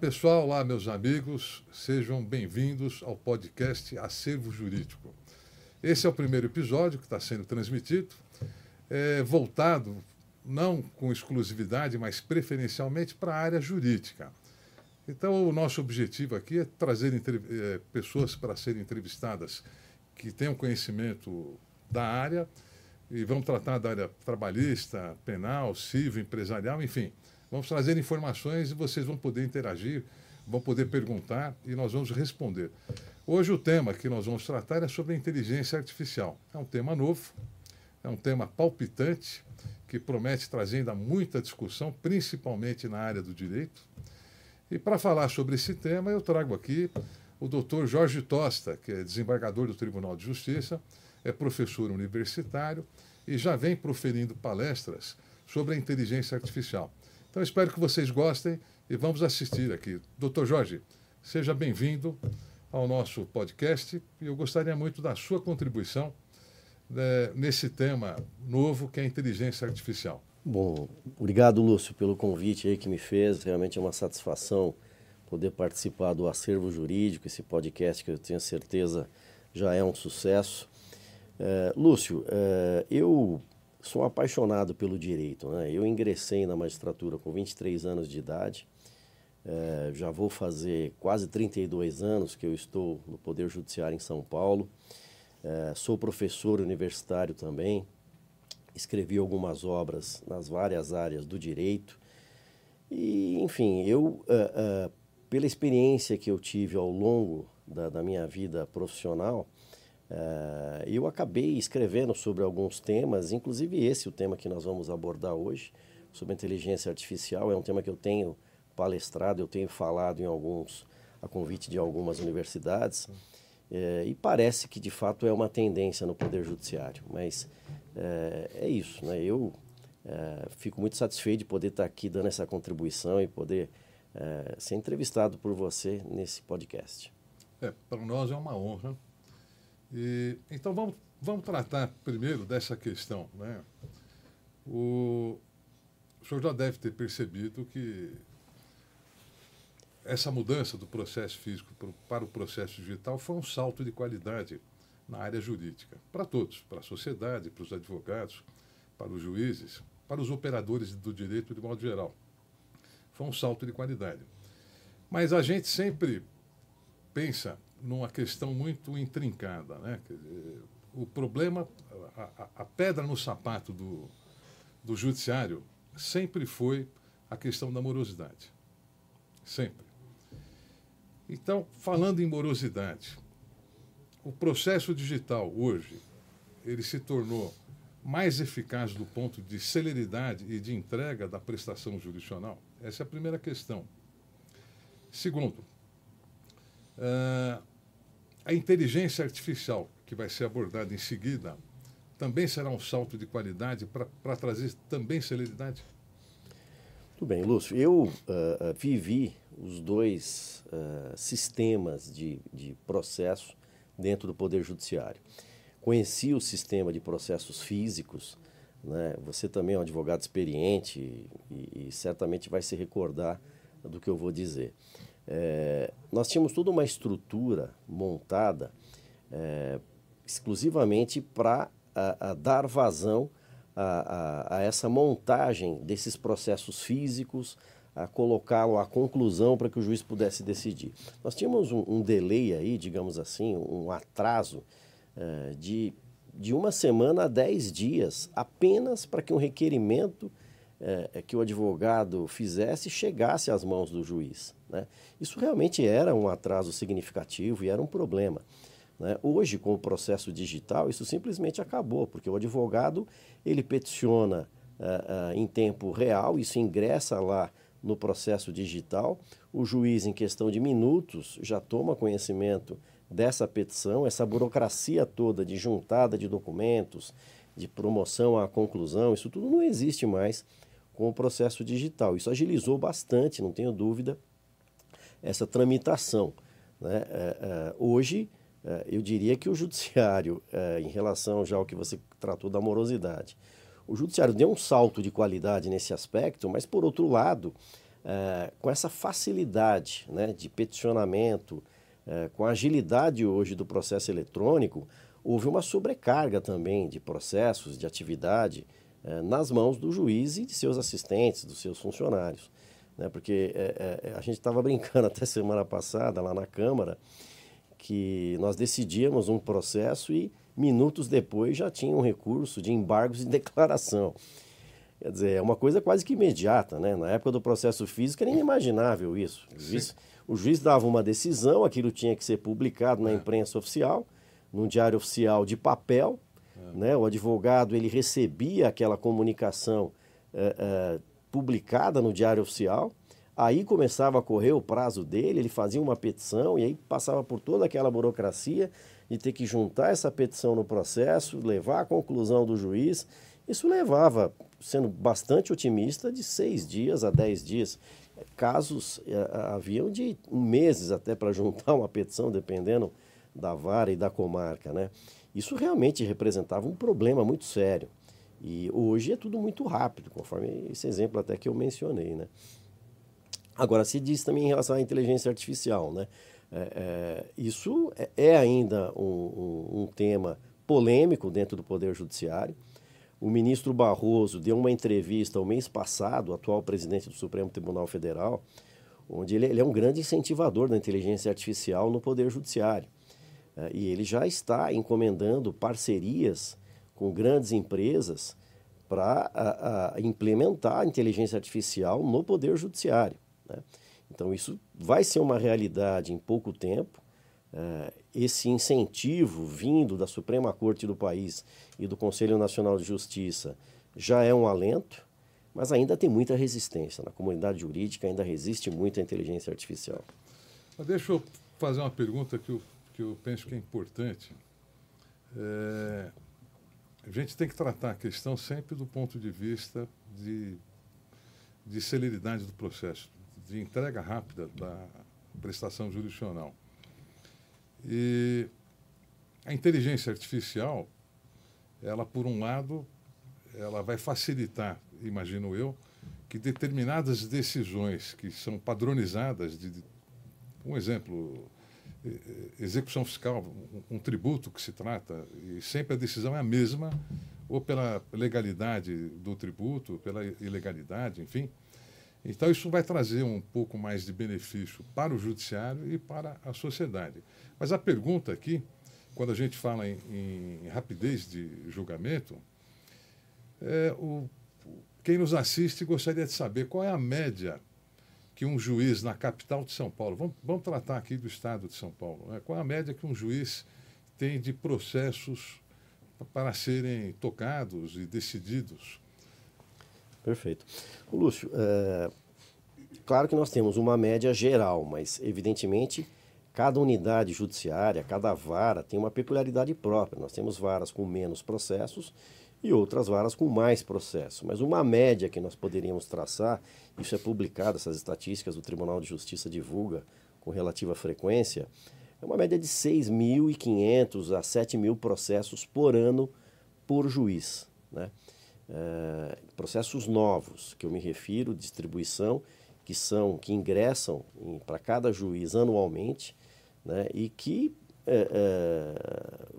Pessoal, olá meus amigos, sejam bem-vindos ao podcast Acervo Jurídico. Esse é o primeiro episódio que está sendo transmitido, é, voltado não com exclusividade, mas preferencialmente para a área jurídica. Então, o nosso objetivo aqui é trazer é, pessoas para serem entrevistadas que tenham conhecimento da área e vamos tratar da área trabalhista, penal, civil, empresarial, enfim Vamos trazer informações e vocês vão poder interagir, vão poder perguntar e nós vamos responder. Hoje o tema que nós vamos tratar é sobre a inteligência artificial. É um tema novo, é um tema palpitante, que promete trazer ainda muita discussão, principalmente na área do direito. E para falar sobre esse tema, eu trago aqui o doutor Jorge Tosta, que é desembargador do Tribunal de Justiça, é professor universitário e já vem proferindo palestras sobre a inteligência artificial. Então espero que vocês gostem e vamos assistir aqui. Doutor Jorge, seja bem-vindo ao nosso podcast e eu gostaria muito da sua contribuição né, nesse tema novo que é a inteligência artificial. Bom, obrigado Lúcio pelo convite aí que me fez. Realmente é uma satisfação poder participar do acervo jurídico, esse podcast que eu tenho certeza já é um sucesso. É, Lúcio, é, eu sou apaixonado pelo direito. Né? Eu ingressei na magistratura com 23 anos de idade. É, já vou fazer quase 32 anos que eu estou no Poder Judiciário em São Paulo. É, sou professor universitário também. Escrevi algumas obras nas várias áreas do direito. E, enfim, eu, é, pela experiência que eu tive ao longo da, da minha vida profissional, Uh, eu acabei escrevendo sobre alguns temas, inclusive esse, o tema que nós vamos abordar hoje, sobre inteligência artificial. É um tema que eu tenho palestrado, eu tenho falado em alguns, a convite de algumas universidades. Uh, e parece que de fato é uma tendência no Poder Judiciário. Mas uh, é isso, né? eu fico muito satisfeito de poder estar aqui dando essa contribuição e poder ser entrevistado por você nesse podcast. É, para nós é uma honra e, então vamos, vamos tratar primeiro dessa questão. Né? O, o senhor já deve ter percebido que essa mudança do processo físico para o processo digital foi um salto de qualidade na área jurídica, para todos, para a sociedade, para os advogados, para os juízes, para os operadores do direito de modo geral. Foi um salto de qualidade. Mas a gente sempre pensa numa questão muito intrincada. Né? o problema, a, a, pedra no sapato do, do judiciário sempre foi a questão da morosidade. Sempre. Então, falando em morosidade, o processo digital hoje, ele se tornou mais eficaz do ponto de celeridade e de entrega da prestação jurisdicional? Essa é a primeira questão. Segundo, uh, a inteligência artificial, que vai ser abordada em seguida, também será um salto de qualidade para trazer também celeridade? Tudo bem, Lúcio. Eu uh, vivi os dois uh, sistemas de, de processo dentro do Poder Judiciário. Conheci o sistema de processos físicos, né? você também é um advogado experiente e, e certamente vai se recordar do que eu vou dizer. É, nós tínhamos toda uma estrutura montada é, exclusivamente para dar vazão a, a, a, essa montagem desses processos físicos, a colocá-lo à conclusão para que o juiz pudesse decidir. Nós tínhamos um, um delay aí, digamos assim, um atraso é, de, de uma semana a dez dias apenas para que um requerimento é, é, que o advogado fizesse chegasse às mãos do juiz. Né? Isso realmente era um atraso significativo e era um problema. Né? Hoje, com o processo digital, isso simplesmente acabou, porque o advogado ele peticiona uh, uh, em tempo real, isso ingressa lá no processo digital, o juiz, em questão de minutos, já toma conhecimento dessa petição, essa burocracia toda de juntada de documentos, de promoção à conclusão, isso tudo não existe mais com o processo digital. Isso agilizou bastante, não tenho dúvida, essa tramitação. Né? É, é, hoje, é, eu diria que o judiciário, em relação já ao que você tratou da morosidade, o judiciário deu um salto de qualidade nesse aspecto, mas, por outro lado, com essa facilidade né, de peticionamento, com a agilidade hoje do processo eletrônico, houve uma sobrecarga também de processos, de atividade é, nas mãos do juiz e de seus assistentes, dos seus funcionários. Né? Porque é, a gente estava brincando até semana passada lá na Câmara que nós decidíamos um processo e minutos depois já tinha um recurso de embargos de declaração. Quer dizer, é uma coisa quase que imediata, né? Na época do processo físico era inimaginável isso. O juiz, o juiz dava uma decisão, aquilo tinha que ser publicado na imprensa oficial, num diário oficial de papel. Né? O advogado ele recebia aquela comunicação é, é, publicada no diário oficial, aí começava a correr o prazo dele, ele fazia uma petição e aí passava por toda aquela burocracia de ter que juntar essa petição no processo, levar à conclusão do juiz. Isso levava, sendo bastante otimista, de seis dias a dez dias. Casos eh, haviam de meses até para juntar uma petição, dependendo da vara e da comarca. Né? Isso realmente representava um problema muito sério. E hoje é tudo muito rápido, conforme esse exemplo até que eu mencionei. Né? Agora, se diz também em relação à inteligência artificial, né? É, é, isso é, é ainda um, um, um, tema polêmico dentro do Poder Judiciário. O ministro Barroso deu uma entrevista o mês passado, o atual presidente do Supremo Tribunal Federal, onde ele, ele é um grande incentivador da inteligência artificial no Poder Judiciário. É, e ele já está encomendando parcerias com grandes empresas para implementar a inteligência artificial no Poder Judiciário. Né? Então, isso vai ser uma realidade em pouco tempo. É, esse incentivo vindo da Suprema Corte do país e do Conselho Nacional de Justiça já é um alento, mas ainda tem muita resistência. Na comunidade jurídica ainda resiste muito a inteligência artificial. Deixa eu fazer uma pergunta que eu, que eu penso que é importante. É, a gente tem que tratar a questão sempre do ponto de vista de, de celeridade do processo de entrega rápida da prestação jurisdicional. E a inteligência artificial, ela por um lado, ela vai facilitar, imagino eu, que determinadas decisões que são padronizadas, de, um exemplo, execução fiscal, um, um, tributo que se trata, e sempre a decisão é a mesma, ou pela legalidade do tributo, pela ilegalidade, enfim, então, isso vai trazer um pouco mais de benefício para o judiciário e para a sociedade. Mas a pergunta aqui, quando a gente fala em, em rapidez de julgamento, é o, quem nos assiste gostaria de saber qual é a média que um juiz na capital de São Paulo, vamos, vamos tratar aqui do estado de São Paulo, né? qual a média que um juiz tem de processos para serem tocados e decididos Perfeito. O Lúcio, é, claro que nós temos uma média geral, mas evidentemente cada unidade judiciária, cada vara tem uma peculiaridade própria. Nós temos varas com menos processos e outras varas com mais processos. Mas uma média que nós poderíamos traçar, isso é publicado, essas estatísticas o Tribunal de Justiça divulga com relativa frequência, é uma média de 6.500 a 7.000 processos por ano por juiz. Né? É, processos novos, que eu me refiro, distribuição, que são que ingressam para cada juiz anualmente né, e que é, é,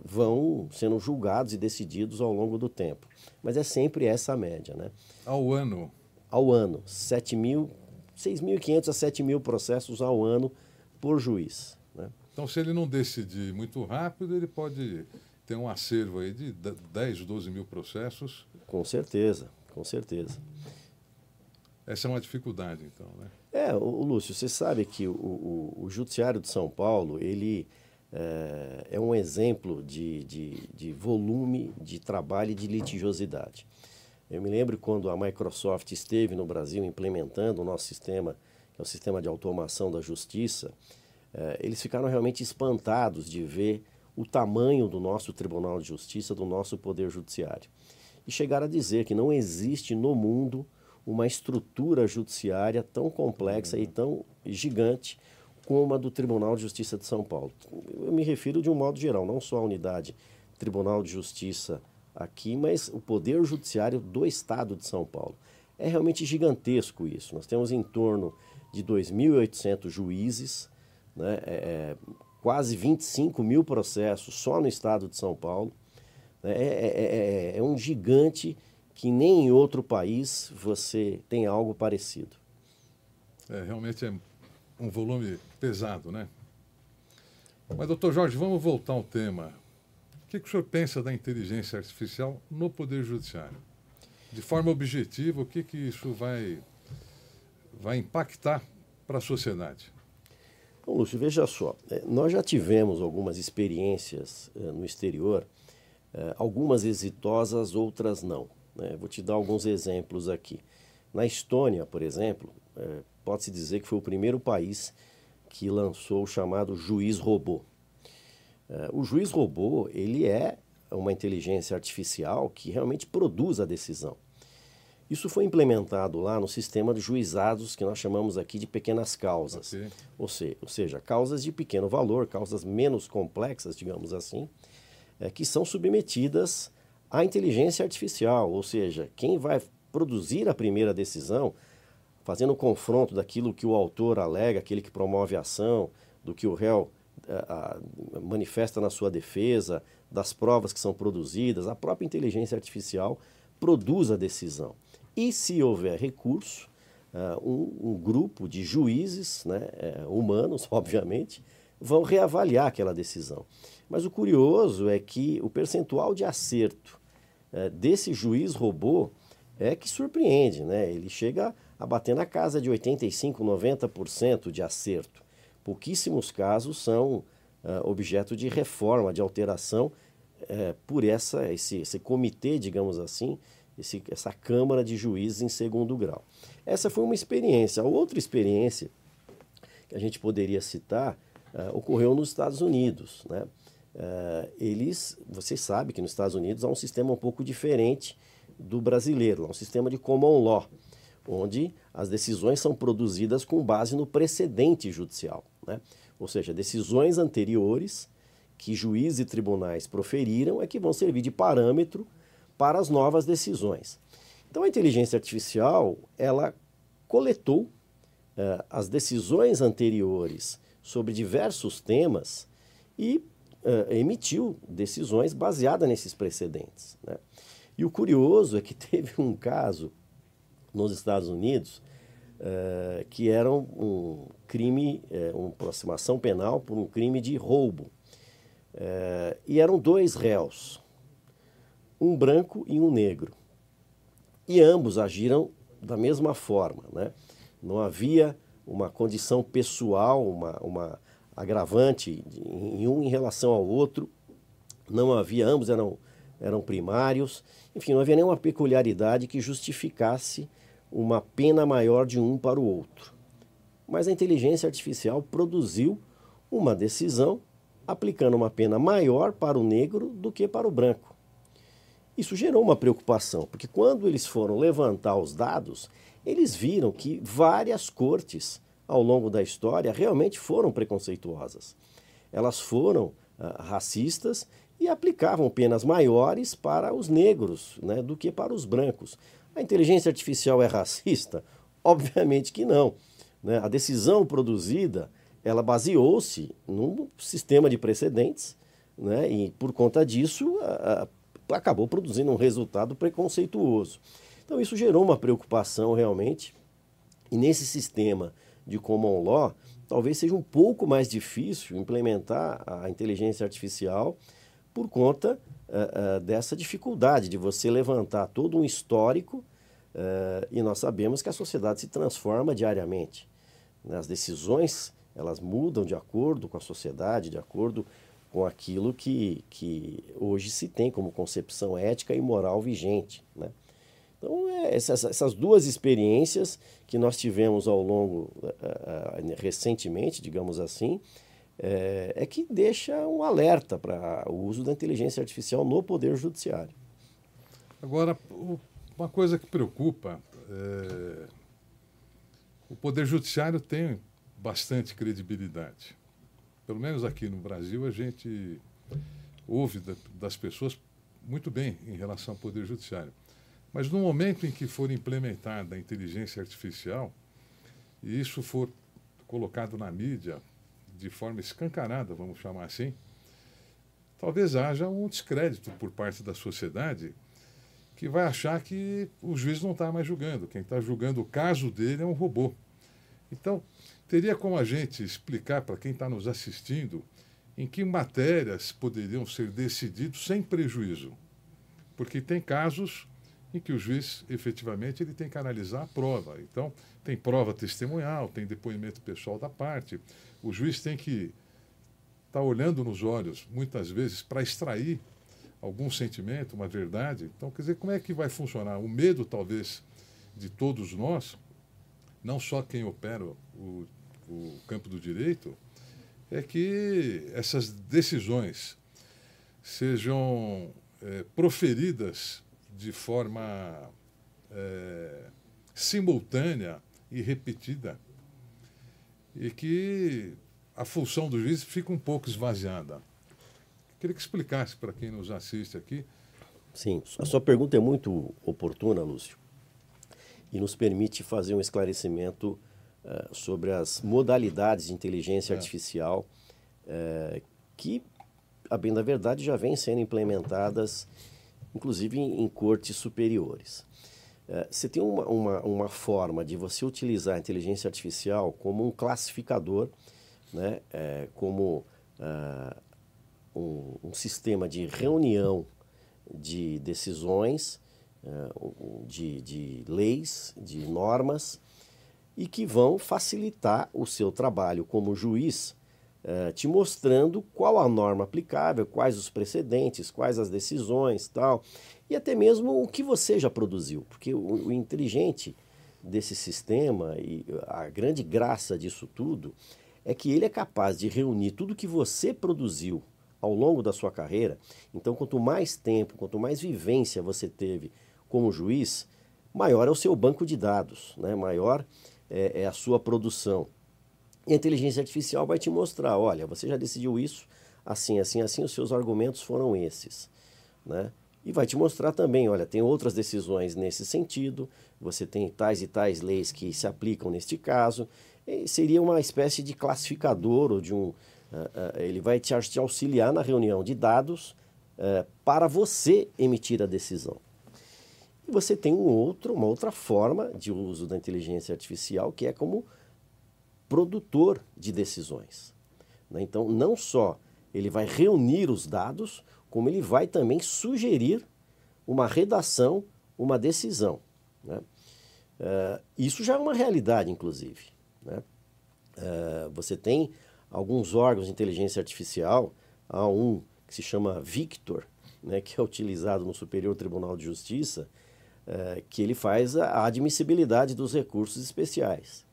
vão sendo julgados e decididos ao longo do tempo. Mas é sempre essa a média. Né? Ao ano? Ao ano. 6.500 a 7 mil processos ao ano por juiz. Né? Então, se ele não decidir muito rápido, ele pode ter um acervo aí de 10, 12 mil processos. Com certeza, com certeza. Essa é uma dificuldade, então, né? É, o, Lúcio, você sabe que o, o, o Judiciário de São Paulo, ele é, é um exemplo de, de, de, volume de trabalho e de litigiosidade. Eu me lembro quando a Microsoft esteve no Brasil implementando o nosso sistema, que é o sistema de automação da justiça, é, eles ficaram realmente espantados de ver o tamanho do nosso Tribunal de Justiça, do nosso Poder Judiciário. E chegaram a dizer que não existe no mundo uma estrutura judiciária tão complexa e tão gigante como a do Tribunal de Justiça de São Paulo. Eu me refiro de um modo geral, não só a unidade Tribunal de Justiça aqui, mas o Poder Judiciário do Estado de São Paulo. É realmente gigantesco isso. Nós temos em torno de 2.800 juízes, né, é, é, quase 25 mil processos só no estado de São Paulo. Né, é, é, é, é um gigante que nem em outro país você tem algo parecido. É, realmente é um volume pesado, né? Mas, doutor Jorge, vamos voltar ao tema. O que, que o senhor pensa da inteligência artificial no Poder Judiciário? De forma objetiva, o que, que isso vai, vai impactar para a sociedade? Bom, Lúcio, veja só. É, nós já tivemos algumas experiências é, no exterior, é, algumas exitosas, outras não. Né? Vou te dar alguns exemplos aqui. Na Estônia, por exemplo, pode-se dizer que foi o primeiro país que lançou o chamado juiz robô. O juiz robô, ele é uma inteligência artificial que realmente produz a decisão. Isso foi implementado lá no sistema de juizados que nós chamamos aqui de pequenas causas. Okay. Ou, se, ou, seja, causas de pequeno valor, causas menos complexas, digamos assim, é, que são submetidas à inteligência artificial. Ou seja, quem vai produzir a primeira decisão, fazendo o confronto daquilo que o autor alega, aquele que promove a ação, do que o réu a, a, manifesta na sua defesa, das provas que são produzidas, a própria inteligência artificial produz a decisão. E se houver recurso, uh, um, um, grupo de juízes, né, uh, humanos, obviamente, vão reavaliar aquela decisão. Mas o curioso é que o percentual de acerto uh, desse juiz robô é que surpreende, né? Ele chega a na casa de 85, 90% de acerto. Pouquíssimos casos são objeto de reforma, de alteração por essa, esse, esse comitê, digamos assim, esse, essa Câmara de Juízes em segundo grau. Essa foi uma experiência. Outra experiência que a gente poderia citar uh, ocorreu nos Estados Unidos. Né? Uh, eles, vocês sabem que nos Estados Unidos há um sistema um pouco diferente do brasileiro, um sistema de common law, onde as decisões são produzidas com base no precedente judicial. Né? Ou seja, decisões anteriores que juízes e tribunais proferiram é que vão servir de parâmetro para as novas decisões. Então a inteligência artificial ela coletou uh, as decisões anteriores sobre diversos temas e uh, emitiu decisões baseadas nesses precedentes. Né? E o curioso é que teve um caso nos Estados Unidos uh, que era um, crime, uma aproximação penal por um crime de roubo. e eram dois réus um branco e um negro. E ambos agiram da mesma forma. Né? Não havia uma condição pessoal, uma, uma agravante em um em relação ao outro. Não havia, ambos eram, eram primários. Enfim, não havia nenhuma peculiaridade que justificasse uma pena maior de um para o outro. Mas a inteligência artificial produziu uma decisão aplicando uma pena maior para o negro do que para o branco. Isso gerou uma preocupação, porque quando eles foram levantar os dados, eles viram que várias cortes ao longo da história realmente foram preconceituosas. Elas foram ah, racistas e aplicavam penas maiores para os negros né, do que para os brancos. A inteligência artificial é racista? Obviamente que não. Né? A decisão produzida ela baseou-se num sistema de precedentes né? e, por conta disso, a, acabou produzindo um resultado preconceituoso. Então isso gerou uma preocupação realmente, e nesse sistema de common law, talvez seja um pouco mais difícil implementar a inteligência artificial por conta uh, uh, dessa dificuldade de você levantar todo um histórico uh, e nós sabemos que a sociedade se transforma diariamente. Né? As decisões elas mudam de acordo com a sociedade, de acordo com aquilo que, que hoje se tem como concepção ética e moral vigente. Né? Então, é essas, essas, duas experiências que nós tivemos ao longo, uh, uh, recentemente, digamos assim, é, é, que deixa um alerta para o uso da inteligência artificial no Poder Judiciário. Agora, uma coisa que preocupa, é, o Poder Judiciário tem bastante credibilidade pelo menos aqui no Brasil, a gente ouve das pessoas muito bem em relação ao Poder Judiciário. Mas no momento em que for implementada a inteligência artificial, e isso for colocado na mídia de forma escancarada, vamos chamar assim, talvez haja um descrédito por parte da sociedade que vai achar que o juiz não está mais julgando. Quem está julgando o caso dele é um robô. Então, teria como a gente explicar para quem está nos assistindo em que matérias poderiam ser decididos sem prejuízo? Porque tem casos em que o juiz efetivamente ele tem que analisar a prova. Então, tem prova testemunhal, tem depoimento pessoal da parte. O juiz tem que estar tá olhando nos olhos, muitas vezes, para extrair algum sentimento, uma verdade. Então, quer dizer, como é que vai funcionar? O medo, talvez, de todos nós, não só quem opera o, o campo do direito, é que essas decisões sejam é, proferidas de forma é, simultânea e repetida e que a função do juiz fica um pouco esvaziada. Queria que explicasse para quem nos assiste aqui. Sim, a sua pergunta é muito oportuna, Lúcio, e nos permite fazer um esclarecimento uh, sobre as modalidades de inteligência é. artificial uh, que, a bem da verdade, já vêm sendo implementadas, inclusive em, em cortes superiores. Uh, você tem uma, uma, uma, forma de você utilizar a inteligência artificial como um classificador, né, como um, um sistema de reunião de decisões, uh, de, de leis, de normas, e que vão facilitar o seu trabalho como juiz, uh, te mostrando qual a norma aplicável, quais os precedentes, quais as decisões, tal, e até mesmo o que você já produziu, porque o, o inteligente desse sistema e a grande graça disso tudo é que ele é capaz de reunir tudo que você produziu ao longo da sua carreira. Então, quanto mais tempo, quanto mais vivência você teve como juiz, maior é o seu banco de dados, né? maior é, é a sua produção. E a inteligência artificial vai te mostrar: olha, você já decidiu isso, assim, assim, assim, os seus argumentos foram esses. Né? E vai te mostrar também: olha, tem outras decisões nesse sentido, você tem tais e tais leis que se aplicam neste caso. E seria uma espécie de classificador ou de um, ele vai te, auxiliar na reunião de dados uh, para você emitir a decisão. E você tem um outro, uma outra forma de uso da inteligência artificial que é como produtor de decisões. Né? Então, não só ele vai reunir os dados, como ele vai também sugerir uma redação, uma decisão. Né? isso já é uma realidade, inclusive. Né? você tem alguns órgãos de inteligência artificial, há um que se chama Victor, né, que é utilizado no Superior Tribunal de Justiça, é, que ele faz a admissibilidade dos recursos especiais.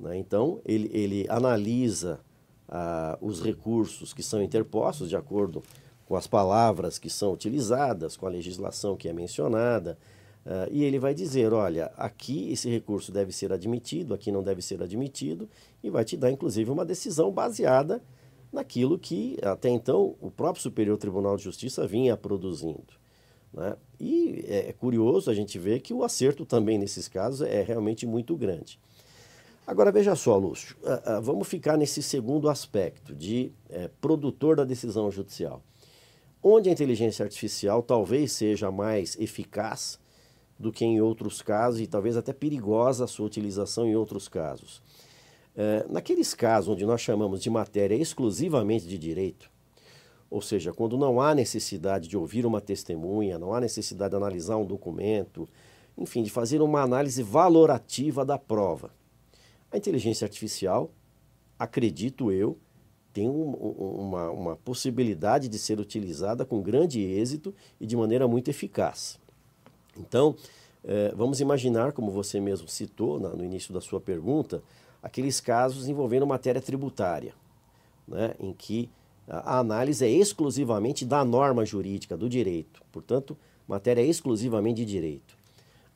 Né? Então, ele, ele analisa ah, os recursos que são interpostos de acordo com as palavras que são utilizadas, com a legislação que é mencionada, Uh, e ele vai dizer: olha, aqui esse recurso deve ser admitido, aqui não deve ser admitido, e vai te dar, inclusive, uma decisão baseada naquilo que até então o próprio Superior Tribunal de Justiça vinha produzindo. Né? E é, é curioso a gente ver que o acerto também nesses casos é realmente muito grande. Agora veja só, Lúcio, uh, uh, vamos ficar nesse segundo aspecto de é, produtor da decisão judicial. Onde a inteligência artificial talvez seja mais eficaz do que em outros casos e talvez até perigosa a sua utilização em outros casos. É, naqueles casos onde nós chamamos de matéria exclusivamente de direito, ou seja, quando não há necessidade de ouvir uma testemunha, não há necessidade de analisar um documento, enfim, de fazer uma análise valorativa da prova. A inteligência artificial, acredito eu, tem um, uma, uma possibilidade de ser utilizada com grande êxito e de maneira muito eficaz. Então, é, vamos imaginar, como você mesmo citou na, no início da sua pergunta, aqueles casos envolvendo matéria tributária, né, em que a análise é exclusivamente da norma jurídica, do direito, portanto, matéria é exclusivamente de direito.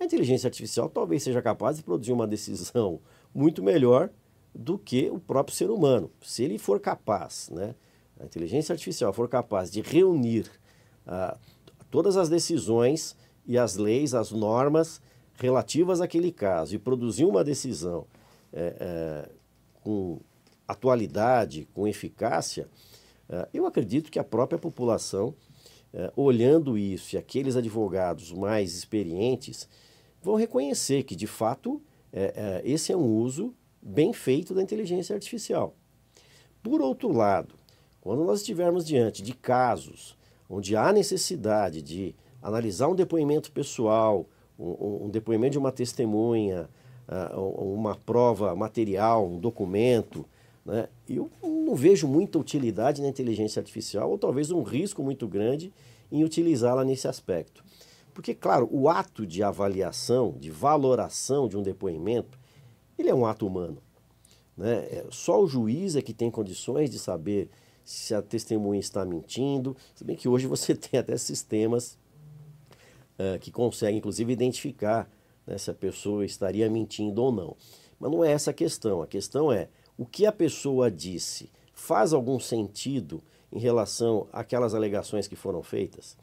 A inteligência artificial talvez seja capaz de produzir uma decisão muito melhor do que o próprio ser humano. Se ele for capaz, né, a inteligência artificial for capaz de reunir uh, todas as decisões e as leis, as normas relativas àquele caso e produzir uma decisão é, é, com atualidade, com eficácia, é, eu acredito que a própria população, é, olhando isso e aqueles advogados mais experientes, vão reconhecer que, de fato, é, é, esse é um uso bem feito da inteligência artificial. Por outro lado, quando nós estivermos diante de casos onde há necessidade de analisar um depoimento pessoal, um, um depoimento de uma testemunha, uh, uma prova material, um documento, né? eu não vejo muita utilidade na inteligência artificial, ou talvez um risco muito grande em utilizá-la nesse aspecto. Porque, claro, o ato de avaliação, de valoração de um depoimento, ele é um ato humano. Né? É, só o juiz é que tem condições de saber se a testemunha está mentindo, se bem que hoje você tem até sistemas uh, que conseguem, inclusive, identificar né, se a pessoa estaria mentindo ou não. Mas não é essa a questão. A questão é o que a pessoa disse faz algum sentido em relação àquelas alegações que foram feitas?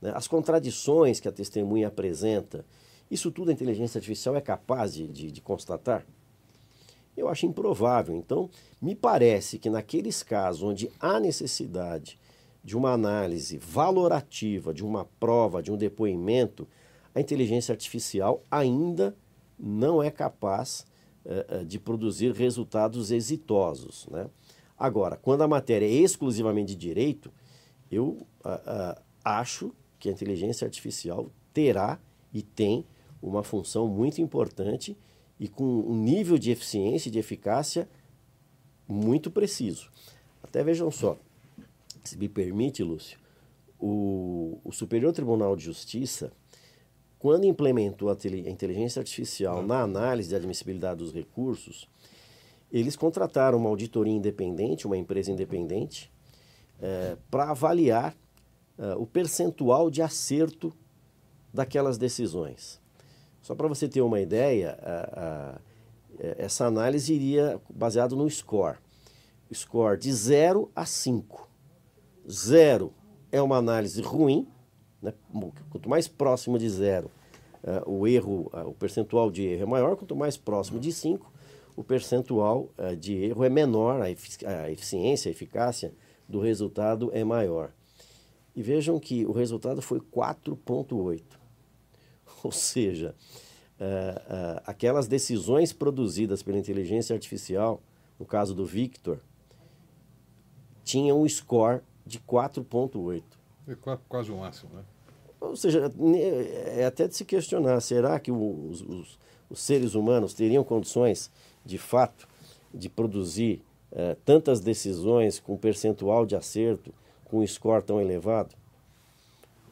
Né? As contradições que a testemunha apresenta, isso tudo a inteligência artificial é capaz de, de, de constatar? Eu acho improvável. Então, me parece que naqueles casos onde há necessidade de uma análise valorativa, de uma prova, de um depoimento, a inteligência artificial ainda não é capaz uh, de produzir resultados exitosos. Né? Agora, quando a matéria é exclusivamente de direito, eu uh, uh, acho que a inteligência artificial terá e tem uma função muito importante e com um nível de eficiência e de eficácia muito preciso. Até vejam só, se me permite, Lúcio, o, o Superior Tribunal de Justiça, quando implementou a, a inteligência artificial na análise de admissibilidade dos recursos, eles contrataram uma auditoria independente, uma empresa independente, é, para avaliar uh, o percentual de acerto daquelas decisões. Só para você ter uma ideia, uh, uh, essa análise iria baseado no score. Score de 0 a 5. 0 é uma análise ruim, né? quanto mais próximo de zero, uh, o erro, uh, o percentual de erro é maior, quanto mais próximo de 5, o percentual uh, de erro é menor, a, efici a eficiência, a eficácia do resultado é maior. E vejam que o resultado foi 4,8. Ou seja, uh, uh, aquelas decisões produzidas pela inteligência artificial, no caso do Victor, tinham um score de 4,8. É quase o máximo, né? Ou seja, é até de se questionar: será que os, os, os seres humanos teriam condições, de fato, de produzir uh, tantas decisões com percentual de acerto? com um score tão elevado?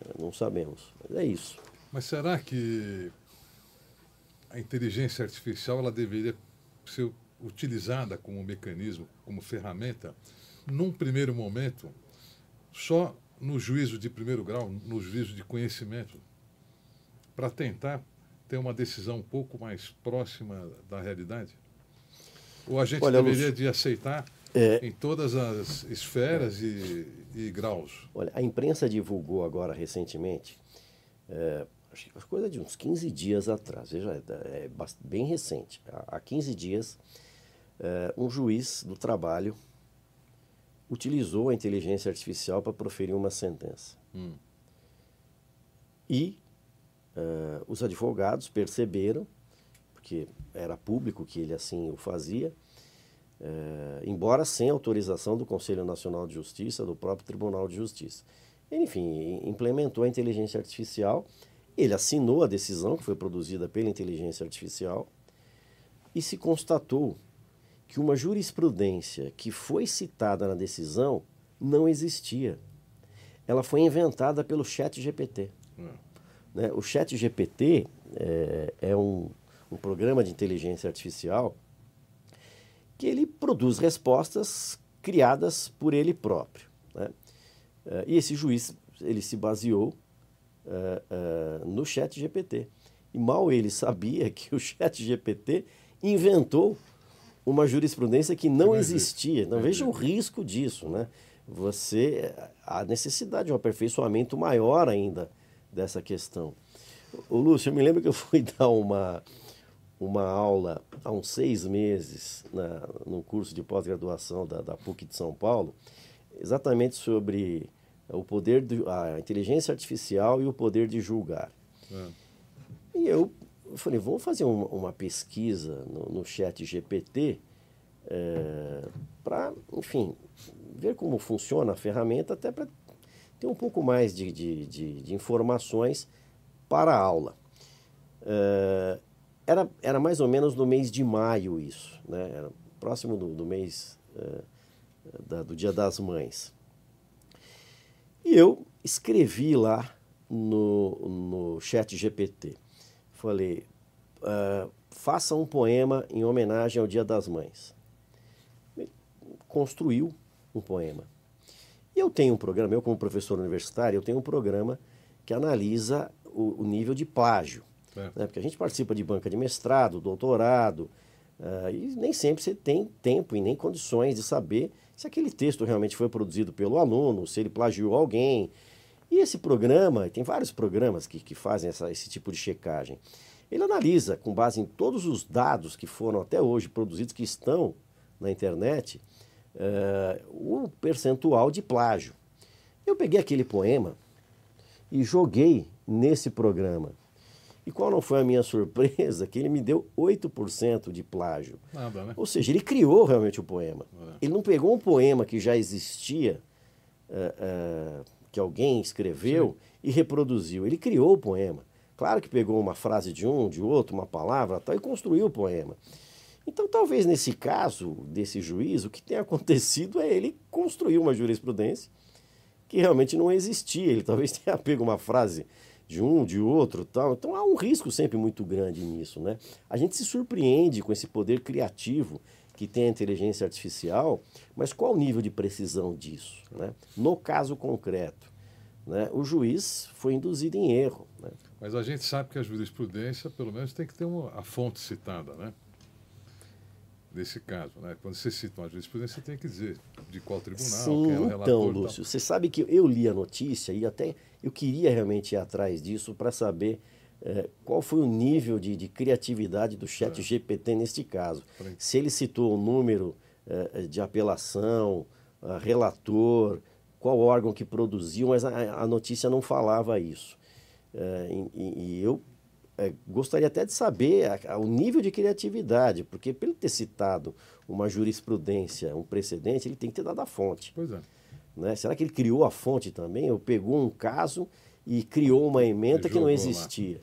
É, não sabemos. Mas é isso. Mas será que a inteligência artificial ela deveria ser utilizada como mecanismo, como ferramenta, num primeiro momento, só no juízo de primeiro grau, no juízo de conhecimento, para tentar ter uma decisão um pouco mais próxima da realidade? Ou a gente Olha, deveria de aceitar é, em todas as esferas é, e, e, graus. Olha, a imprensa divulgou agora recentemente, é, acho que coisa de uns 15 dias atrás, veja, é, é bem recente. Há 15 dias, é, um juiz do trabalho utilizou a inteligência artificial para proferir uma sentença. Hum. E uh, os advogados perceberam, porque era público que ele assim o fazia, é, embora sem autorização do Conselho Nacional de Justiça, do próprio Tribunal de Justiça. enfim, implementou a inteligência artificial, ele assinou a decisão que foi produzida pela inteligência artificial e se constatou que uma jurisprudência que foi citada na decisão não existia. Ela foi inventada pelo Chat GPT. Hum. Né? O Chat GPT é, é um, um programa de inteligência artificial que ele produz respostas criadas por ele próprio. Né? Uh, e esse juiz ele se baseou uh, uh, no Chat GPT. E mal ele sabia que o Chat GPT inventou uma jurisprudência que não existia. Então veja o risco disso, né? Você a necessidade de um aperfeiçoamento maior ainda dessa questão. O Lúcio, eu me lembro que eu fui dar uma, uma aula há uns seis meses na, no curso de pós-graduação da, da PUC de São Paulo, exatamente sobre o poder, de, a inteligência artificial e o poder de julgar. É. E eu falei, vamos fazer uma, uma pesquisa no, no chat GPT é, para, enfim, ver como funciona a ferramenta, até para ter um pouco mais de, de, de, de informações para a aula. É, era, era mais ou menos no mês de maio isso, né? Era próximo do, do mês é, da, do Dia das Mães. E eu escrevi lá no, no chat GPT. Falei, uh, faça um poema em homenagem ao Dia das Mães. Construiu um poema. E eu tenho um programa, eu como professor universitário, eu tenho um programa que analisa o, o nível de plágio. É. Né? Porque a gente participa de banca de mestrado, doutorado, uh, e nem sempre você tem tempo e nem condições de saber se aquele texto realmente foi produzido pelo aluno, se ele plagiou alguém. E esse programa, tem vários programas que, que fazem essa, esse tipo de checagem, ele analisa, com base em todos os dados que foram até hoje produzidos, que estão na internet, uh, o percentual de plágio. Eu peguei aquele poema e joguei nesse programa. E qual não foi a minha surpresa? Que ele me deu 8% de plágio. Nada, né? Ou seja, ele criou realmente o poema. É. Ele não pegou um poema que já existia, uh, uh, que alguém escreveu, Sim. e reproduziu. Ele criou o poema. Claro que pegou uma frase de um, de outro, uma palavra tal, e construiu o poema. Então, talvez nesse caso desse juiz, o que tem acontecido é ele construir uma jurisprudência que realmente não existia. Ele talvez tenha pego uma frase de um, de outro, tal. Então há um risco sempre muito grande nisso, né? A gente se surpreende com esse poder criativo que tem a inteligência artificial, mas qual o nível de precisão disso, né? No caso concreto, né? O juiz foi induzido em erro, né? Mas a gente sabe que a jurisprudência, pelo menos, tem que ter uma, a fonte citada, né? Nesse caso, né? Quando você cita uma jurisprudência, você tem que dizer de qual tribunal, Sim, quem é o relator. Então, Lúcio, você sabe que eu li a notícia e até eu queria realmente ir atrás disso para saber é, qual foi o nível de, de criatividade do chat é. GPT neste caso. Se ele citou o número é, de apelação, relator, qual órgão que produziu, mas a, a notícia não falava isso. E, e, eu gostaria até de saber a, a, o nível de criatividade, porque para ele ter citado uma jurisprudência, um precedente, ele tem que ter dado a fonte. Pois é. Né? Será que ele criou a fonte também? Ou pegou um caso e criou uma emenda que não existia?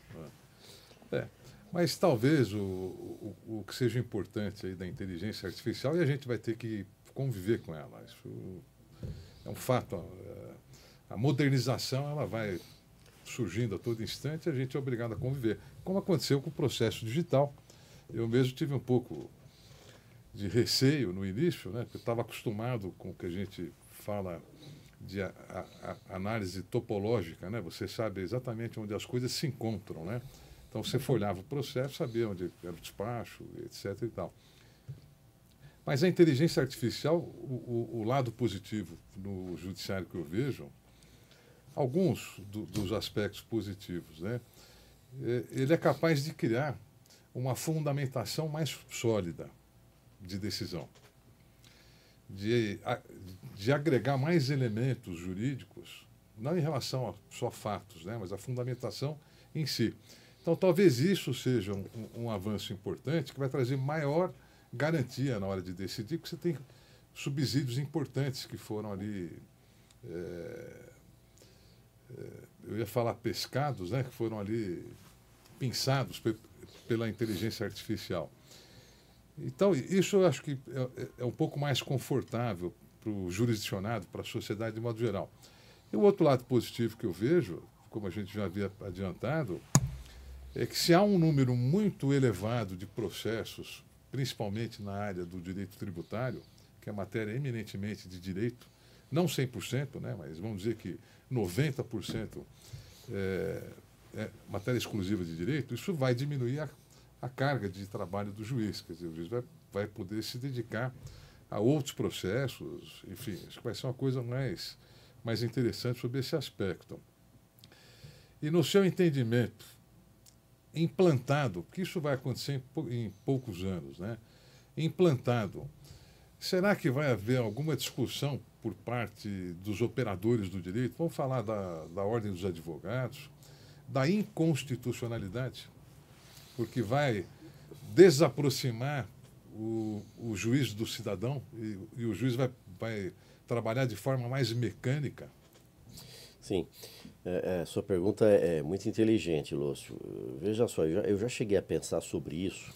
É. é. Mas talvez o, o, o, que seja importante aí da inteligência artificial, e a gente vai ter que conviver com ela. Isso é um fato. A modernização ela vai surgindo a todo instante, a gente é obrigado a conviver. Como aconteceu com o processo digital. Eu mesmo tive um pouco de receio no início, né? porque eu estava acostumado com o que a gente fala de a, a, análise topológica, né? Você sabe exatamente onde as coisas se encontram, né? Então você folhava o processo, sabia onde era o despacho, etc. e tal. Mas a inteligência artificial, o, o, o lado positivo no judiciário que eu vejo, alguns do, dos aspectos positivos, né? É, ele é capaz de criar uma fundamentação mais sólida de decisão de, de agregar mais elementos jurídicos, não em relação a só fatos, né, mas a fundamentação em si. Então, talvez isso seja um, um, avanço importante que vai trazer maior garantia na hora de decidir, porque você tem subsídios importantes que foram ali. É, é, eu ia falar pescados, né, que foram ali pensados pe pela inteligência artificial. Então, isso eu acho que é, é um pouco mais confortável para o jurisdicionado, para a sociedade de modo geral. E o outro lado positivo que eu vejo, como a gente já havia adiantado, é que se há um número muito elevado de processos, principalmente na área do direito tributário, que é matéria eminentemente de direito, não 100%, né, mas vamos dizer que 90% é, é matéria exclusiva de direito, isso vai diminuir a a carga de trabalho do juiz. Quer dizer, o juiz vai, vai poder se dedicar a outros processos, enfim, acho que vai ser uma coisa mais, mais interessante sobre esse aspecto. E no seu entendimento, implantado, que isso vai acontecer em, em poucos anos, né? implantado, será que vai haver alguma discussão por parte dos operadores do direito? Vamos falar da, da ordem dos advogados, da inconstitucionalidade, porque vai desaproximar o, o juiz do cidadão e, e o juiz vai, vai trabalhar de forma mais mecânica. Sim. É, é, sua pergunta é, é muito inteligente, Lúcio. Veja só, eu já, eu já, cheguei a pensar sobre isso.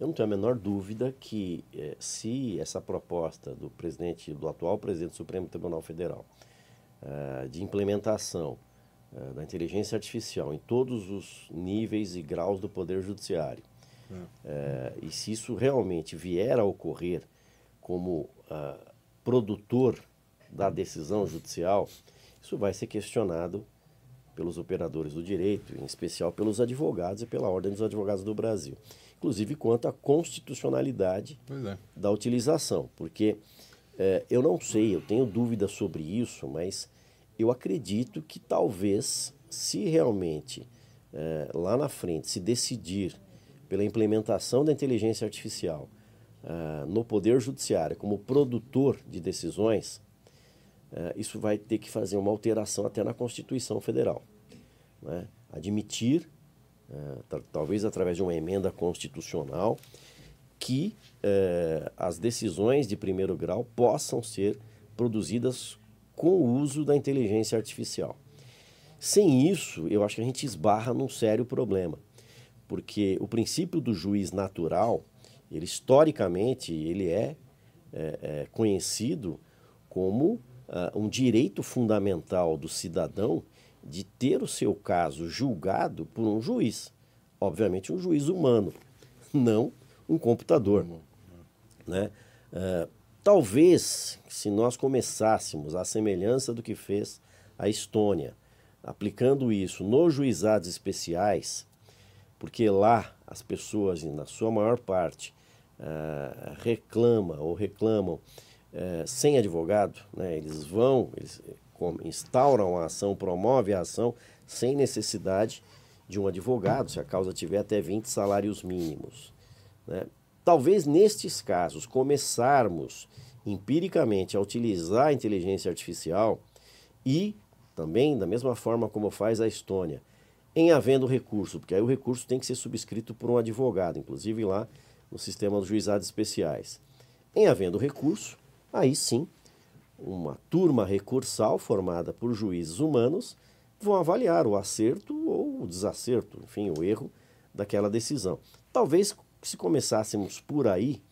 Eu não tenho a menor dúvida que é, se essa proposta do presidente, do atual presidente do Supremo Tribunal Federal, é, de implementação é, da inteligência artificial em todos os níveis e graus do poder judiciário, e se isso realmente vier a ocorrer como ah, produtor da decisão judicial, isso vai ser questionado pelos operadores do direito, em especial pelos advogados e pela Ordem dos Advogados do Brasil. Inclusive quanto à constitucionalidade é. da utilização, porque é, eu não sei, eu tenho dúvidas sobre isso, mas eu acredito que talvez, se realmente é, lá na frente se decidir pela implementação da inteligência artificial no Poder Judiciário como produtor de decisões, é, isso vai ter que fazer uma alteração até na Constituição Federal. Né? Admitir, talvez através de uma emenda constitucional, que as decisões de primeiro grau possam ser produzidas com o uso da inteligência artificial. Sem isso, eu acho que a gente esbarra num sério problema, porque o princípio do juiz natural, ele historicamente, ele é, é, é conhecido como uh, um direito fundamental do cidadão de ter o seu caso julgado por um juiz. Obviamente, um juiz humano, não um computador. Né? Uh, talvez, se nós começássemos a semelhança do que fez a Estônia, aplicando isso nos juizados especiais, porque lá as pessoas, na sua maior parte, uh, reclamam ou reclamam é, sem advogado, né? eles vão, eles instauram a ação, promovem a ação sem necessidade de um advogado, se a causa tiver até 20 salários mínimos. Né? Talvez nestes casos começarmos empiricamente a utilizar a inteligência artificial e também, da mesma forma como faz a Estônia, em havendo recurso, porque aí o recurso tem que ser subscrito por um advogado, inclusive lá no sistema dos juizados especiais. Em havendo recurso, aí sim, uma turma recursal formada por juízes humanos vão avaliar o acerto ou o desacerto, enfim, o erro daquela decisão. Talvez se começássemos por aí,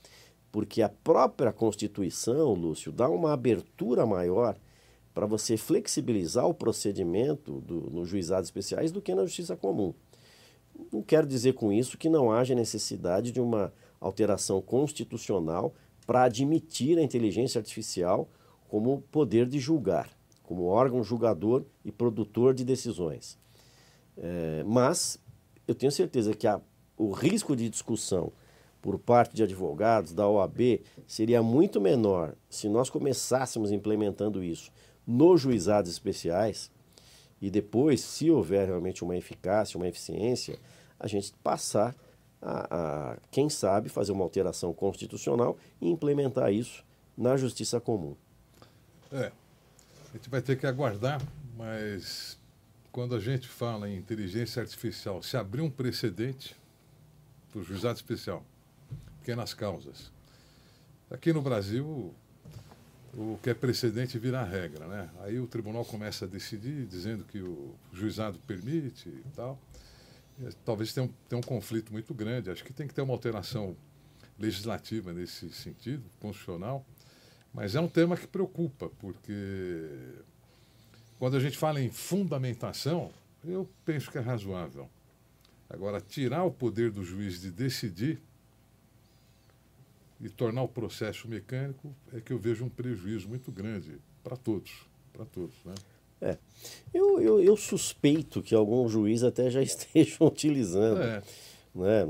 porque a própria Constituição, Lúcio, dá uma abertura maior para você flexibilizar o procedimento do, nos juizados especiais do que na justiça comum. Não quero dizer com isso que não haja necessidade de uma alteração constitucional para admitir a inteligência artificial como poder de julgar, como órgão julgador e produtor de decisões. É, mas eu tenho certeza que a, o risco de discussão por parte de advogados da OAB seria muito menor se nós começássemos implementando isso nos juizados especiais e depois, se houver realmente uma eficácia, uma eficiência, a gente passar a, a, quem sabe, fazer uma alteração constitucional e implementar isso na justiça comum. É, a gente vai ter que aguardar, mas quando a gente fala em inteligência artificial, se abrir um precedente para o juizado especial, pequenas causas. Aqui no Brasil, o que é precedente vira regra, né? Aí o tribunal começa a decidir, dizendo que o juizado permite e tal. É, talvez tenha um, tenha um conflito muito grande. Acho que tem que ter uma alteração legislativa nesse sentido, constitucional. Mas é um tema que preocupa, porque quando a gente fala em fundamentação, eu penso que é razoável. Agora, tirar o poder do juiz de decidir e tornar o processo mecânico é que eu vejo um prejuízo muito grande para todos, para todos, né? É. Eu, eu, eu, suspeito que algum juiz até já estejam utilizando. É. Né?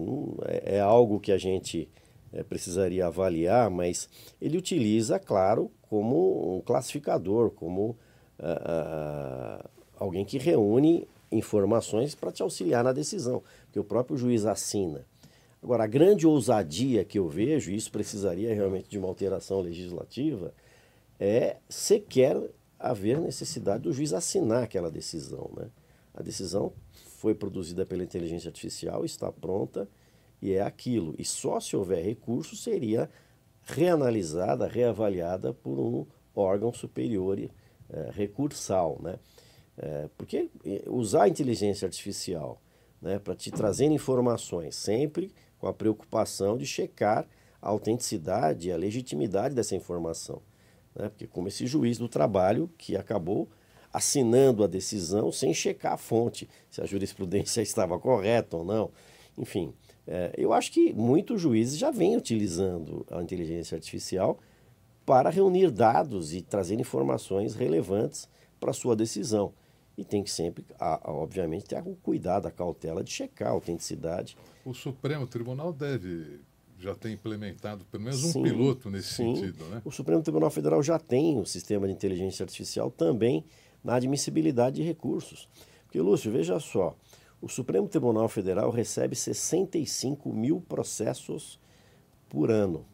É, é algo que a gente é, precisaria avaliar, mas ele utiliza, claro, como um classificador, como uh, uh, alguém que reúne informações para te auxiliar na decisão, porque o próprio juiz assina. Agora, a grande ousadia que eu vejo, e isso precisaria realmente de uma alteração legislativa, é sequer haver necessidade do juiz assinar aquela decisão. Né? A decisão foi produzida pela inteligência artificial, está pronta e é aquilo. E só se houver recurso seria reanalisada, reavaliada por um órgão superior é, recursal. Né? É, porque usar a inteligência artificial né, para te trazer informações, sempre com a preocupação de checar a autenticidade e a legitimidade dessa informação. Né? Porque como esse juiz do trabalho que acabou assinando a decisão sem checar a fonte, se a jurisprudência estava correta ou não. Enfim, é, eu acho que muitos juízes já vêm utilizando a inteligência artificial para reunir dados e trazer informações relevantes para a sua decisão. E tem que sempre, obviamente, ter o cuidado, a cautela de checar a autenticidade. O Supremo Tribunal deve já ter implementado pelo menos sim, um piloto nesse sim. sentido, né? O Supremo Tribunal Federal já tem o sistema de inteligência artificial também na admissibilidade de recursos. Porque, Lúcio, veja só, o Supremo Tribunal Federal recebe 65 mil processos por ano.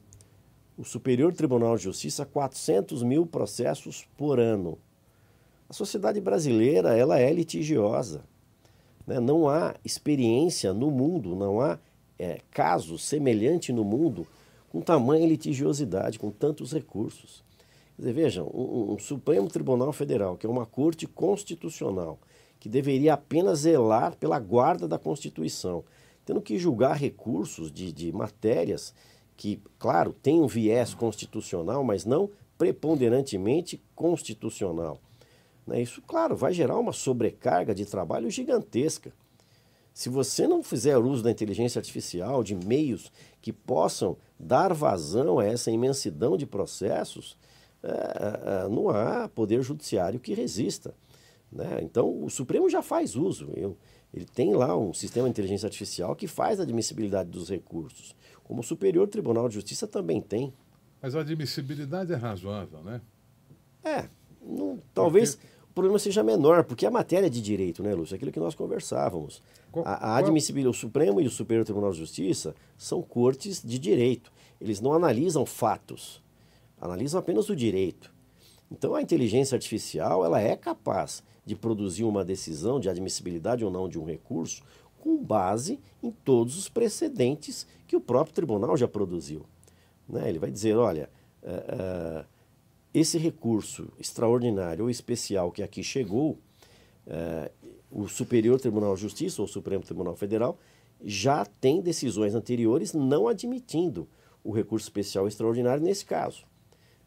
O Superior Tribunal de Justiça, 400 mil processos por ano. A sociedade brasileira ela é litigiosa. Né? Não há experiência no mundo, não há é, caso semelhante no mundo com tamanha litigiosidade, com tantos recursos. Dizer, vejam, um, um Supremo Tribunal Federal, que é uma corte constitucional, que deveria apenas zelar pela guarda da Constituição, tendo que julgar recursos de, de matérias que, claro, têm um viés constitucional, mas não preponderantemente constitucional. Né? Isso, claro, vai gerar uma sobrecarga de trabalho gigantesca. Se você não fizer uso da inteligência artificial, de meios que possam dar vazão a essa imensidão de processos, é, é, é, não há poder judiciário que resista. Né? Então, o Supremo já faz uso. Eu, ele tem lá um sistema de inteligência artificial que faz a admissibilidade dos recursos, como o Superior Tribunal de Justiça também tem. Mas a admissibilidade é razoável, né? É. Não, talvez porque... o problema seja menor, porque a matéria de direito, né, Lúcio? Aquilo que nós conversávamos. Qual, a, a admissibilidade, o Supremo e o Superior Tribunal de Justiça são cortes de direito. Eles não analisam fatos analisam apenas o direito. Então a inteligência artificial ela é capaz de produzir uma decisão de admissibilidade ou não de um recurso com base em todos os precedentes que o próprio tribunal já produziu. Né? Ele vai dizer, olha, uh, uh, esse recurso extraordinário ou especial que aqui chegou, uh, o Superior Tribunal de Justiça ou Supremo Tribunal Federal já tem decisões anteriores não admitindo o recurso especial extraordinário nesse caso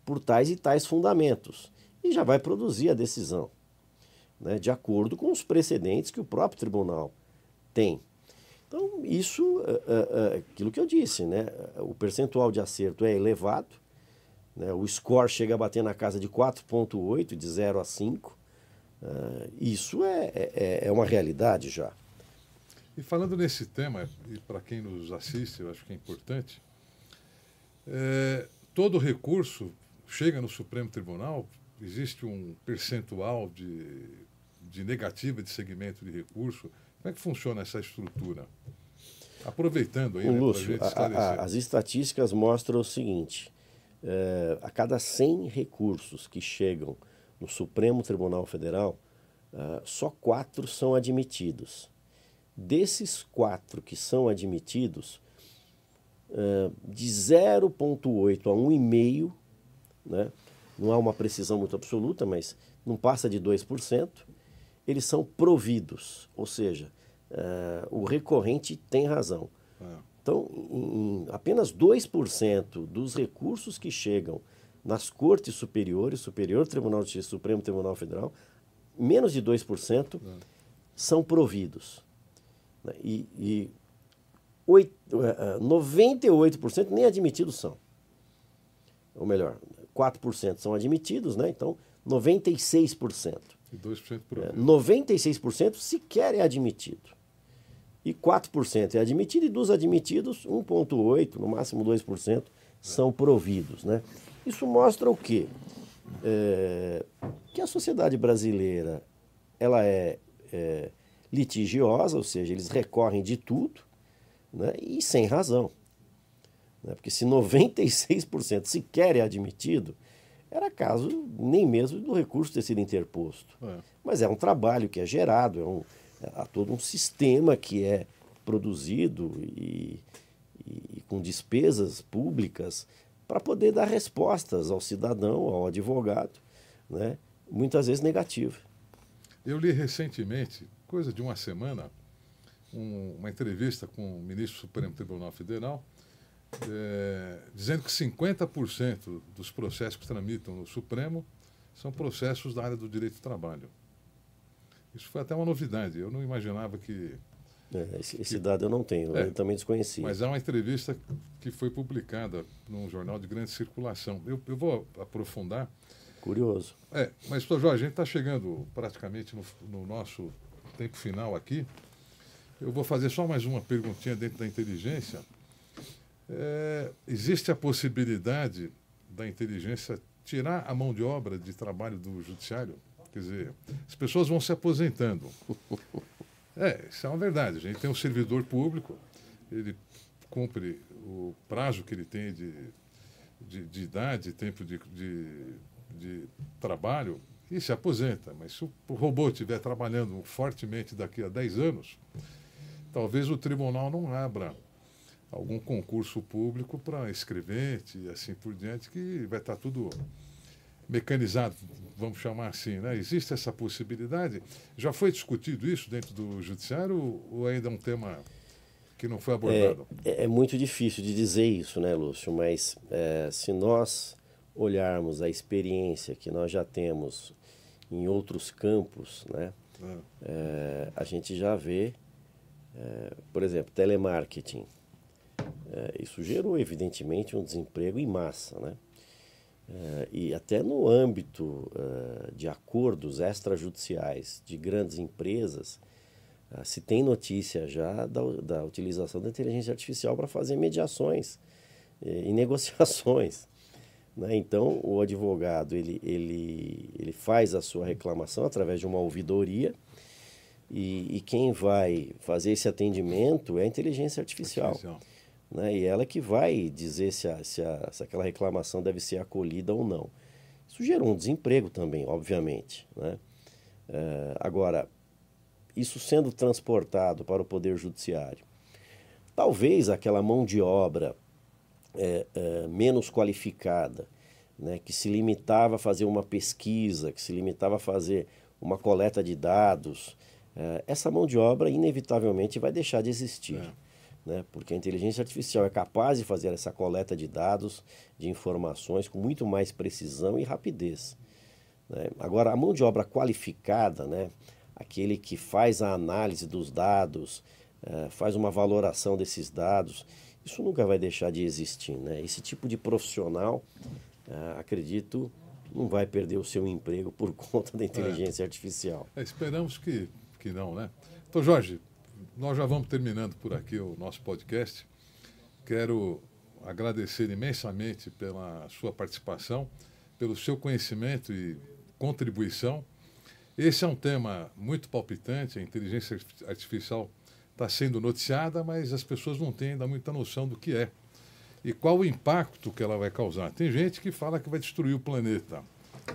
por tais e tais fundamentos e já vai produzir a decisão, né, de acordo com os precedentes que o próprio tribunal tem. Então, isso é, é aquilo que eu disse, né, o percentual de acerto é elevado, né, o score chega a bater na casa de 4,8, de 0 a 5. Uh, isso é, é, é uma realidade já. E falando nesse tema, e para quem nos assiste, eu acho que é importante, é, todo recurso chega no Supremo Tribunal, existe um percentual de, de negativa de segmento de recurso. Como é que funciona essa estrutura? Aproveitando aí, né, Lúcio, a, a, as estatísticas mostram o seguinte: é, a cada 100 recursos que chegam no Supremo Tribunal Federal, é, só quatro são admitidos. Desses quatro que são admitidos, é, de 0,8 a 1,5 né? não há uma precisão muito absoluta, mas não passa de 2%, eles são providos, ou seja, uh, o recorrente tem razão. É. Então, em, em apenas 2% dos recursos que chegam nas cortes superiores, Superior Tribunal de Justiça, Supremo Tribunal Federal, menos de 2% é. são providos. Né? E, e 8, uh, 98% nem admitidos são. Ou melhor, 4% são admitidos, né? então 96%. E 2% por é, 96% sequer é admitido. E 4% é admitido, e dos admitidos, 1,8%, no máximo 2%, são providos. Né? Isso mostra o quê? É, que a sociedade brasileira ela é, é litigiosa, ou seja, eles recorrem de tudo né, e sem razão. Né, porque se 96% sequer é admitido, era caso nem mesmo do recurso ter sido interposto. É. Mas é um trabalho que é gerado, é um, há todo um sistema que é produzido e, e com despesas públicas para poder dar respostas ao cidadão, ao advogado, né? muitas vezes negativa. Eu li recentemente, coisa de uma semana, um, uma entrevista com o ministro do Supremo Tribunal Federal, é, dizendo que 50% dos processos que tramitam no Supremo são processos da área do direito do trabalho. Isso foi até uma novidade. Eu não imaginava que. É, esse, esse, dado eu não tenho, é, eu também desconheci. Mas é uma entrevista que foi publicada num jornal de grande circulação. Eu, eu vou aprofundar. Curioso. É, mas, doutor Jorge, a gente está chegando praticamente no, no nosso tempo final aqui. Eu vou fazer só mais uma perguntinha dentro da inteligência. É, existe a possibilidade da inteligência tirar a mão de obra de trabalho do judiciário? Quer dizer, as pessoas vão se aposentando. É, isso é uma verdade. A gente tem um servidor público, ele cumpre o prazo que ele tem de, de, de idade, tempo de, de, de trabalho e se aposenta. Mas se o robô estiver trabalhando fortemente daqui a 10 anos, talvez o tribunal não abra algum concurso público para escrevente e assim por diante, que vai estar tudo mecanizado, vamos chamar assim. Né? Existe essa possibilidade? Já foi discutido isso dentro do judiciário ou ainda é um tema que não foi abordado? É, é muito difícil de dizer isso, né, Lúcio? Mas é, se nós olharmos a experiência que nós já temos em outros campos, né, é. É, a gente já vê, é, por exemplo, telemarketing. É, isso gerou, evidentemente, um desemprego em massa, né? É, e até no âmbito é, de acordos extrajudiciais de grandes empresas, é, se tem notícia já da, da utilização da inteligência artificial para fazer mediações e negociações. Né? Então, o advogado ele, ele, ele faz a sua reclamação através de uma ouvidoria e, e quem vai fazer esse atendimento é a inteligência artificial. artificial né? e ela que vai dizer se, a, se, a, se aquela reclamação deve ser acolhida ou não. Isso gerou um desemprego também, obviamente. Né? É, agora, isso sendo transportado para o Poder Judiciário, talvez aquela mão de obra é, é, menos qualificada, né, que se limitava a fazer uma pesquisa, que se limitava a fazer uma coleta de dados, é, essa mão de obra inevitavelmente vai deixar de existir. É né? porque a inteligência artificial é capaz de fazer essa coleta de dados, de informações com muito mais precisão e rapidez. Né? Agora, a mão de obra qualificada, né? aquele que faz a análise dos dados, uh, faz uma valoração desses dados, isso nunca vai deixar de existir. Né? Esse tipo de profissional, uh, acredito, não vai perder o seu emprego por conta da inteligência é. artificial. É, esperamos que, que não, né? Então, Jorge, nós já vamos terminando por aqui o nosso podcast. Quero agradecer imensamente pela sua participação, pelo seu conhecimento e contribuição. Esse é um tema muito palpitante, a inteligência artificial está sendo noticiada, mas as pessoas não têm ainda muita noção do que é e qual o impacto que ela vai causar. Tem gente que fala que vai destruir o planeta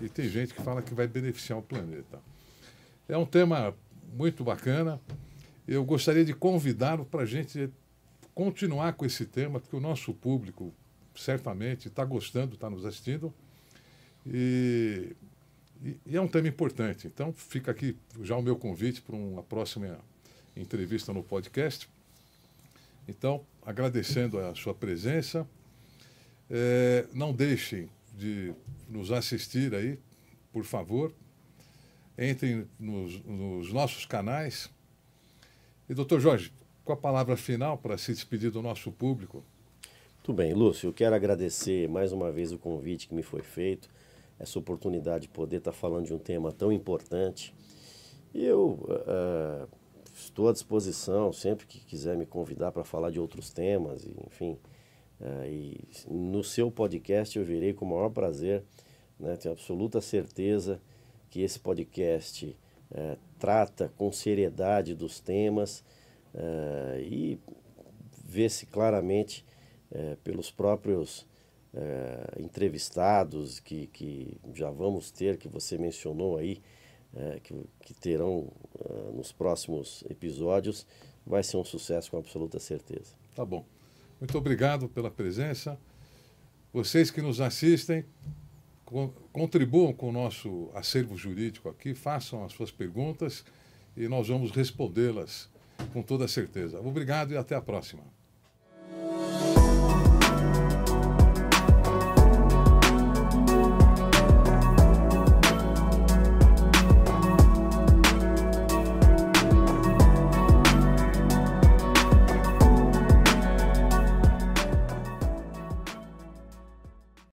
e tem gente que fala que vai beneficiar o planeta. É um tema muito bacana eu gostaria de convidá-lo para a gente continuar com esse tema, porque o nosso público certamente está gostando, está nos assistindo. E, e, e, é um tema importante. Então, fica aqui já o meu convite para uma próxima entrevista no podcast. Então, agradecendo a sua presença. É, não deixem de nos assistir aí, por favor. Entrem nos, nos nossos canais e, doutor Jorge, com a palavra final para se despedir do nosso público. Tudo bem, Lúcio. Eu quero agradecer mais uma vez o convite que me foi feito, essa oportunidade de poder estar falando de um tema tão importante. E eu uh, estou à disposição sempre que quiser me convidar para falar de outros temas, enfim. Uh, e no seu podcast eu virei com o maior prazer, né? tenho absoluta certeza que esse podcast é, trata com seriedade dos temas é, e vê-se claramente é, pelos próprios é, entrevistados que, que já vamos ter, que você mencionou aí, que, que terão nos próximos episódios, vai ser um sucesso com absoluta certeza. Tá bom. Muito obrigado pela presença. Vocês que nos assistem, contribuam com o nosso acervo jurídico aqui, façam as suas perguntas e nós vamos respondê-las com toda certeza. Obrigado e até a próxima.